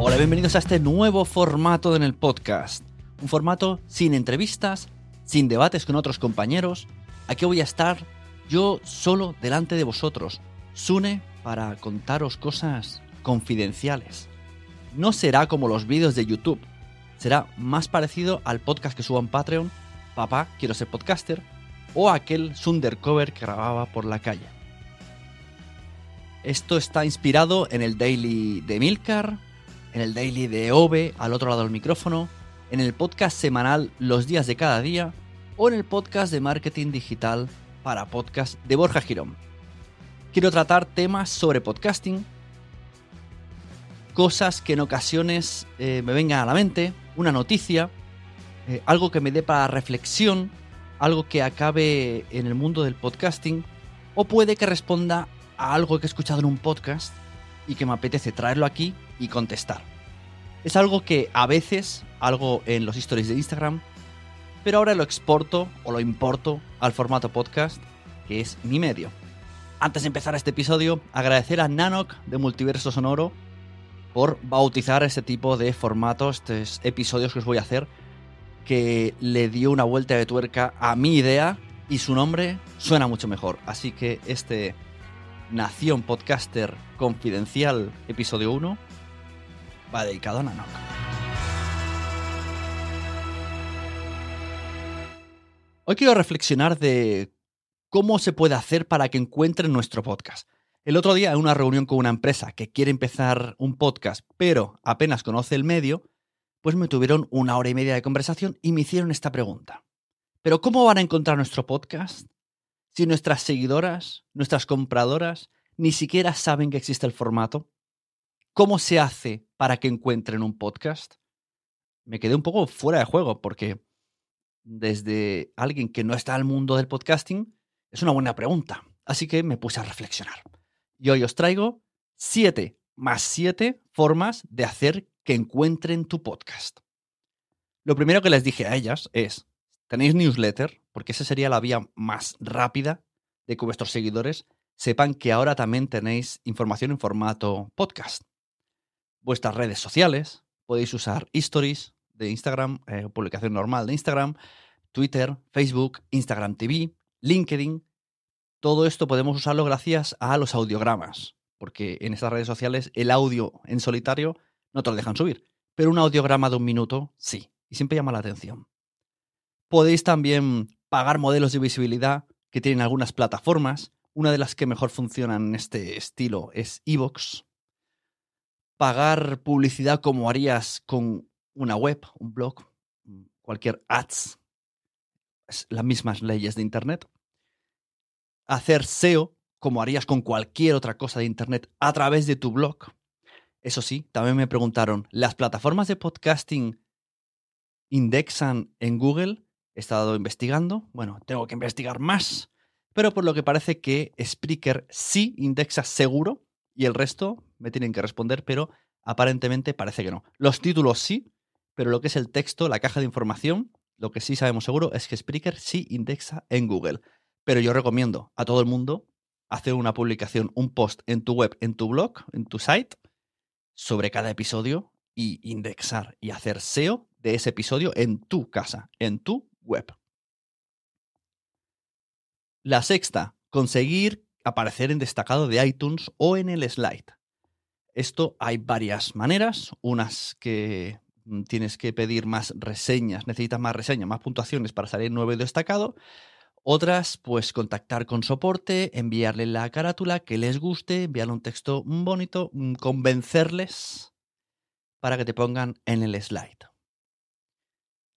Hola, bienvenidos a este nuevo formato en el podcast. Un formato sin entrevistas, sin debates con otros compañeros. Aquí voy a estar yo solo delante de vosotros. Sune para contaros cosas confidenciales. No será como los vídeos de YouTube. Será más parecido al podcast que subo en Patreon, Papá, quiero ser podcaster, o aquel Sundercover que grababa por la calle. Esto está inspirado en el daily de Milcar, en el daily de Ove, al otro lado del micrófono, en el podcast semanal Los días de cada día, o en el podcast de marketing digital para podcast de Borja Girón. Quiero tratar temas sobre podcasting, cosas que en ocasiones eh, me vengan a la mente, una noticia, eh, algo que me dé para reflexión, algo que acabe en el mundo del podcasting, o puede que responda a algo que he escuchado en un podcast y que me apetece traerlo aquí y contestar. Es algo que a veces, algo en los stories de Instagram, pero ahora lo exporto o lo importo al formato podcast, que es mi medio. Antes de empezar este episodio, agradecer a Nanoc de Multiverso Sonoro por bautizar este tipo de formatos, estos episodios que os voy a hacer, que le dio una vuelta de tuerca a mi idea y su nombre suena mucho mejor. Así que este Nación Podcaster Confidencial, episodio 1, va dedicado a Nanoc. Hoy quiero reflexionar de cómo se puede hacer para que encuentren nuestro podcast. El otro día, en una reunión con una empresa que quiere empezar un podcast, pero apenas conoce el medio, pues me tuvieron una hora y media de conversación y me hicieron esta pregunta. ¿Pero cómo van a encontrar nuestro podcast si nuestras seguidoras, nuestras compradoras, ni siquiera saben que existe el formato? ¿Cómo se hace para que encuentren un podcast? Me quedé un poco fuera de juego porque desde alguien que no está al mundo del podcasting, es una buena pregunta. Así que me puse a reflexionar. Y hoy os traigo siete más siete formas de hacer que encuentren tu podcast. Lo primero que les dije a ellas es, tenéis newsletter, porque esa sería la vía más rápida de que vuestros seguidores sepan que ahora también tenéis información en formato podcast. Vuestras redes sociales, podéis usar stories de Instagram, eh, publicación normal de Instagram, Twitter, Facebook, Instagram TV, LinkedIn. Todo esto podemos usarlo gracias a los audiogramas, porque en estas redes sociales el audio en solitario no te lo dejan subir, pero un audiograma de un minuto sí, y siempre llama la atención. Podéis también pagar modelos de visibilidad que tienen algunas plataformas. Una de las que mejor funcionan en este estilo es Evox. Pagar publicidad como harías con una web, un blog, cualquier ads, las mismas leyes de Internet. Hacer SEO como harías con cualquier otra cosa de Internet a través de tu blog. Eso sí, también me preguntaron, ¿las plataformas de podcasting indexan en Google? He estado investigando. Bueno, tengo que investigar más. Pero por lo que parece que Spreaker sí indexa seguro y el resto me tienen que responder, pero aparentemente parece que no. Los títulos sí, pero lo que es el texto, la caja de información, lo que sí sabemos seguro es que Spreaker sí indexa en Google. Pero yo recomiendo a todo el mundo hacer una publicación, un post en tu web, en tu blog, en tu site, sobre cada episodio y indexar y hacer SEO de ese episodio en tu casa, en tu web. La sexta, conseguir aparecer en destacado de iTunes o en el slide. Esto hay varias maneras, unas que mm, tienes que pedir más reseñas, necesitas más reseñas, más puntuaciones para salir nuevo y destacado. Otras, pues contactar con soporte, enviarle la carátula que les guste, enviarle un texto bonito, mm, convencerles para que te pongan en el slide.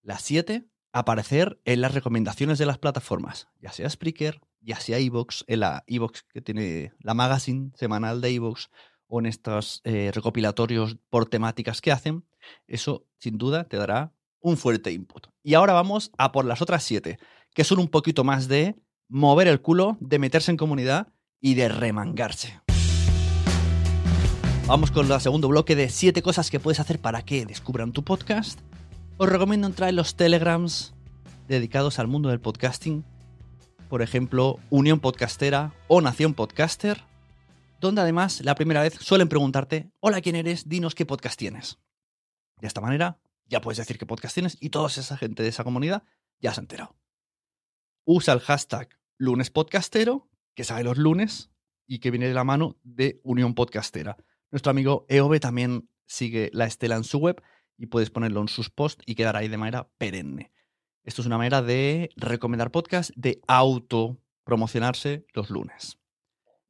La siete, aparecer en las recomendaciones de las plataformas, ya sea Spreaker, ya sea Evox, en la Evox que tiene la magazine semanal de Evox o en estos eh, recopilatorios por temáticas que hacen, eso sin duda te dará un fuerte input. Y ahora vamos a por las otras siete, que son un poquito más de mover el culo, de meterse en comunidad y de remangarse. Vamos con el segundo bloque de siete cosas que puedes hacer para que descubran tu podcast os recomiendo entrar en los telegrams dedicados al mundo del podcasting, por ejemplo, Unión Podcastera o Nación Podcaster, donde además la primera vez suelen preguntarte, hola, ¿quién eres? Dinos qué podcast tienes. De esta manera ya puedes decir qué podcast tienes y toda esa gente de esa comunidad ya se ha enterado. Usa el hashtag lunespodcastero, que sale los lunes y que viene de la mano de Unión Podcastera. Nuestro amigo Eove también sigue la estela en su web y puedes ponerlo en sus posts y quedar ahí de manera perenne. Esto es una manera de recomendar podcasts, de autopromocionarse los lunes.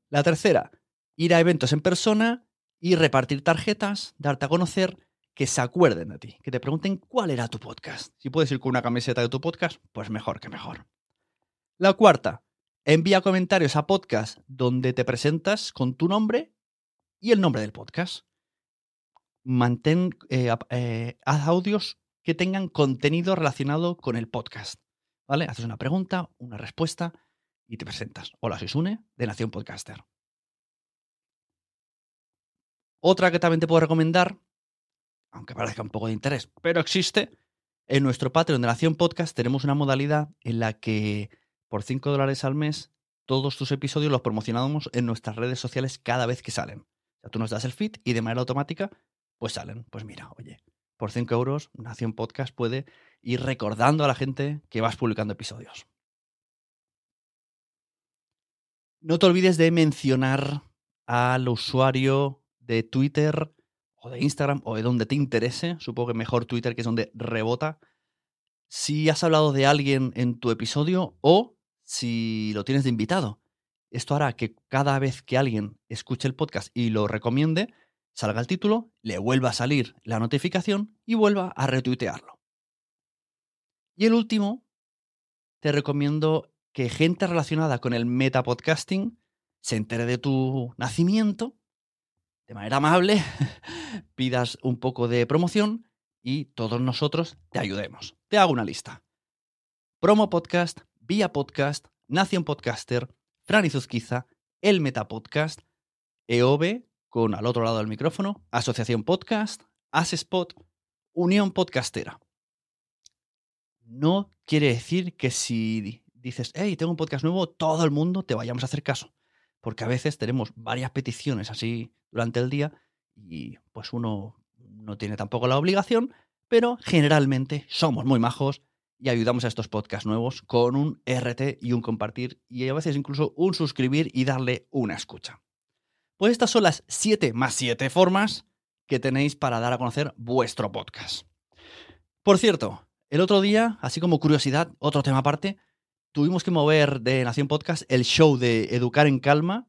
La tercera, ir a eventos en persona y repartir tarjetas, darte a conocer, que se acuerden de ti, que te pregunten cuál era tu podcast. Si puedes ir con una camiseta de tu podcast, pues mejor que mejor. La cuarta, envía comentarios a podcast donde te presentas con tu nombre y el nombre del podcast mantén, eh, eh, haz audios que tengan contenido relacionado con el podcast. ¿Vale? Haces una pregunta, una respuesta y te presentas. Hola, soy Sune, de Nación Podcaster. Otra que también te puedo recomendar, aunque parezca un poco de interés, pero existe, en nuestro Patreon de Nación Podcast tenemos una modalidad en la que por 5 dólares al mes todos tus episodios los promocionamos en nuestras redes sociales cada vez que salen. O sea, tú nos das el feed y de manera automática pues salen. Pues mira, oye, por 5 euros, Nación Podcast puede ir recordando a la gente que vas publicando episodios. No te olvides de mencionar al usuario de Twitter o de Instagram o de donde te interese. Supongo que mejor Twitter, que es donde rebota. Si has hablado de alguien en tu episodio o si lo tienes de invitado. Esto hará que cada vez que alguien escuche el podcast y lo recomiende, salga el título, le vuelva a salir la notificación y vuelva a retuitearlo. Y el último, te recomiendo que gente relacionada con el metapodcasting se entere de tu nacimiento, de manera amable, pidas un poco de promoción y todos nosotros te ayudemos. Te hago una lista. Promo Podcast, Vía Podcast, Nación Podcaster, Fran Zuzquiza, El Metapodcast, EOB, con al otro lado del micrófono, Asociación Podcast, Asespot, Unión Podcastera. No quiere decir que si dices, hey, tengo un podcast nuevo, todo el mundo te vayamos a hacer caso. Porque a veces tenemos varias peticiones así durante el día y pues uno no tiene tampoco la obligación, pero generalmente somos muy majos y ayudamos a estos podcasts nuevos con un RT y un compartir y a veces incluso un suscribir y darle una escucha. Pues estas son las 7 más 7 formas que tenéis para dar a conocer vuestro podcast. Por cierto, el otro día, así como curiosidad, otro tema aparte, tuvimos que mover de Nación Podcast el show de Educar en Calma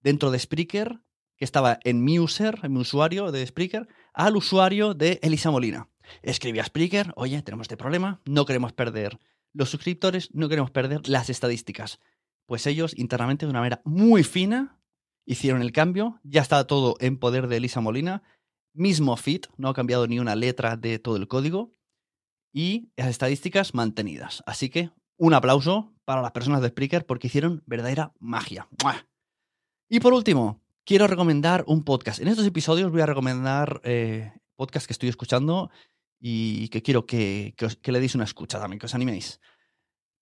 dentro de Spreaker, que estaba en mi user, en mi usuario de Spreaker, al usuario de Elisa Molina. Escribí a Spreaker, oye, tenemos este problema, no queremos perder los suscriptores, no queremos perder las estadísticas. Pues ellos internamente de una manera muy fina hicieron el cambio, ya está todo en poder de Elisa Molina, mismo fit, no ha cambiado ni una letra de todo el código y las estadísticas mantenidas. Así que un aplauso para las personas de Spreaker porque hicieron verdadera magia. Y por último, quiero recomendar un podcast. En estos episodios voy a recomendar eh, podcast que estoy escuchando y que quiero que, le deis una escucha también, que os animéis.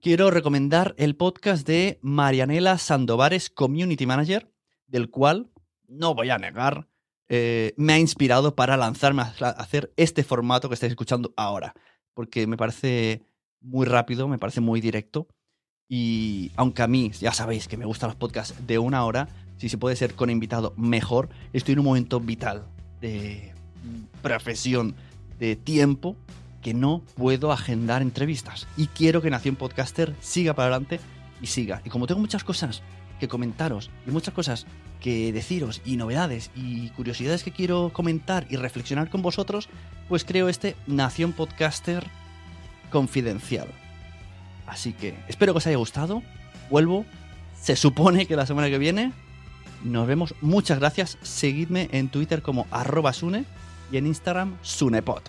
Quiero recomendar el podcast de Marianela Sandovares, Community Manager, del cual, no voy a negar, eh, me ha inspirado para lanzarme a hacer este formato que estáis escuchando ahora, porque me parece muy rápido, me parece muy directo. Y aunque a mí, ya sabéis que me gustan los podcasts de una hora, si se puede ser con invitado, mejor. Estoy en un momento vital de profesión de tiempo que no puedo agendar entrevistas. Y quiero que Nación Podcaster siga para adelante y siga. Y como tengo muchas cosas que comentaros y muchas cosas que deciros y novedades y curiosidades que quiero comentar y reflexionar con vosotros, pues creo este Nación Podcaster confidencial. Así que espero que os haya gustado. Vuelvo. Se supone que la semana que viene nos vemos. Muchas gracias. Seguidme en Twitter como arroba Sune y en Instagram Sunepod.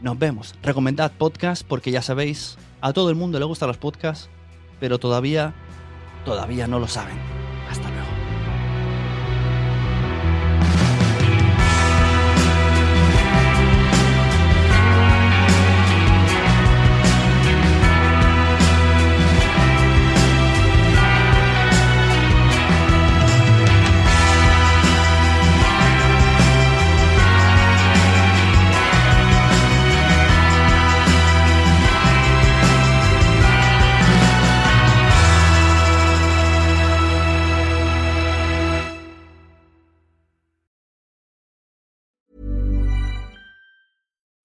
Nos vemos. Recomendad podcast porque ya sabéis, a todo el mundo le gustan los podcasts, pero todavía, todavía no lo saben.